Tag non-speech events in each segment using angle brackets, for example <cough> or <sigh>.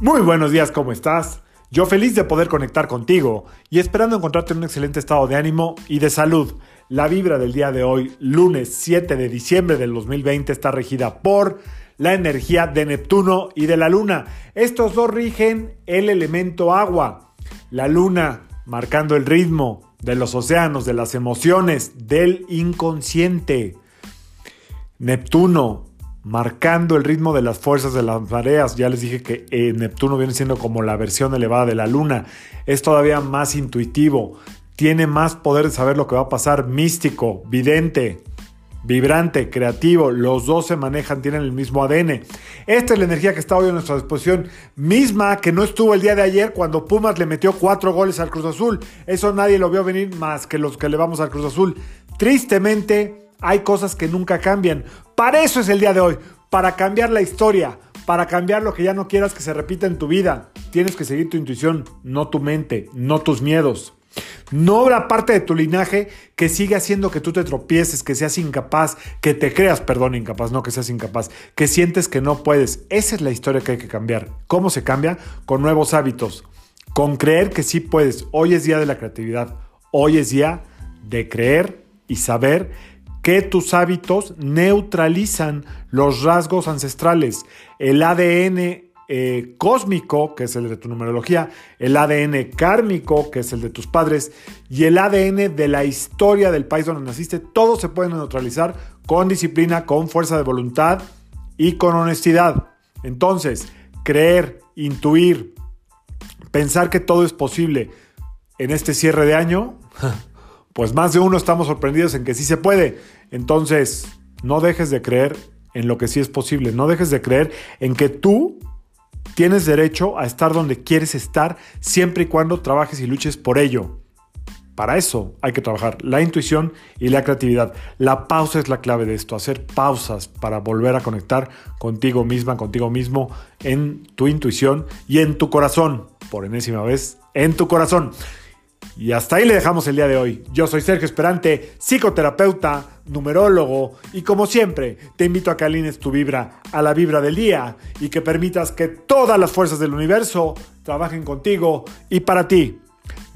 Muy buenos días, ¿cómo estás? Yo feliz de poder conectar contigo y esperando encontrarte en un excelente estado de ánimo y de salud. La vibra del día de hoy, lunes 7 de diciembre del 2020, está regida por la energía de Neptuno y de la Luna. Estos dos rigen el elemento agua. La Luna marcando el ritmo de los océanos, de las emociones, del inconsciente. Neptuno marcando el ritmo de las fuerzas de las mareas. Ya les dije que eh, Neptuno viene siendo como la versión elevada de la Luna. Es todavía más intuitivo, tiene más poder de saber lo que va a pasar, místico, vidente, vibrante, creativo. Los dos se manejan, tienen el mismo ADN. Esta es la energía que está hoy a nuestra disposición, misma que no estuvo el día de ayer cuando Pumas le metió cuatro goles al Cruz Azul. Eso nadie lo vio venir más que los que le vamos al Cruz Azul. Tristemente, hay cosas que nunca cambian. Para eso es el día de hoy, para cambiar la historia, para cambiar lo que ya no quieras que se repita en tu vida. Tienes que seguir tu intuición, no tu mente, no tus miedos. No habrá parte de tu linaje que siga haciendo que tú te tropieces, que seas incapaz, que te creas, perdón, incapaz, no que seas incapaz, que sientes que no puedes. Esa es la historia que hay que cambiar. ¿Cómo se cambia? Con nuevos hábitos, con creer que sí puedes. Hoy es día de la creatividad, hoy es día de creer y saber que tus hábitos neutralizan los rasgos ancestrales. El ADN eh, cósmico, que es el de tu numerología, el ADN kármico, que es el de tus padres, y el ADN de la historia del país donde naciste, todos se pueden neutralizar con disciplina, con fuerza de voluntad y con honestidad. Entonces, creer, intuir, pensar que todo es posible en este cierre de año, <laughs> pues más de uno estamos sorprendidos en que sí se puede. Entonces, no dejes de creer en lo que sí es posible. No dejes de creer en que tú tienes derecho a estar donde quieres estar siempre y cuando trabajes y luches por ello. Para eso hay que trabajar la intuición y la creatividad. La pausa es la clave de esto, hacer pausas para volver a conectar contigo misma, contigo mismo, en tu intuición y en tu corazón. Por enésima vez, en tu corazón. Y hasta ahí le dejamos el día de hoy. Yo soy Sergio Esperante, psicoterapeuta, numerólogo, y como siempre, te invito a que alines tu vibra a la vibra del día y que permitas que todas las fuerzas del universo trabajen contigo y para ti.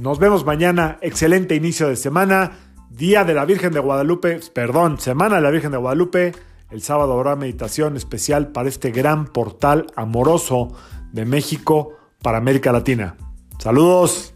Nos vemos mañana, excelente inicio de semana, Día de la Virgen de Guadalupe, perdón, Semana de la Virgen de Guadalupe. El sábado habrá meditación especial para este gran portal amoroso de México para América Latina. Saludos.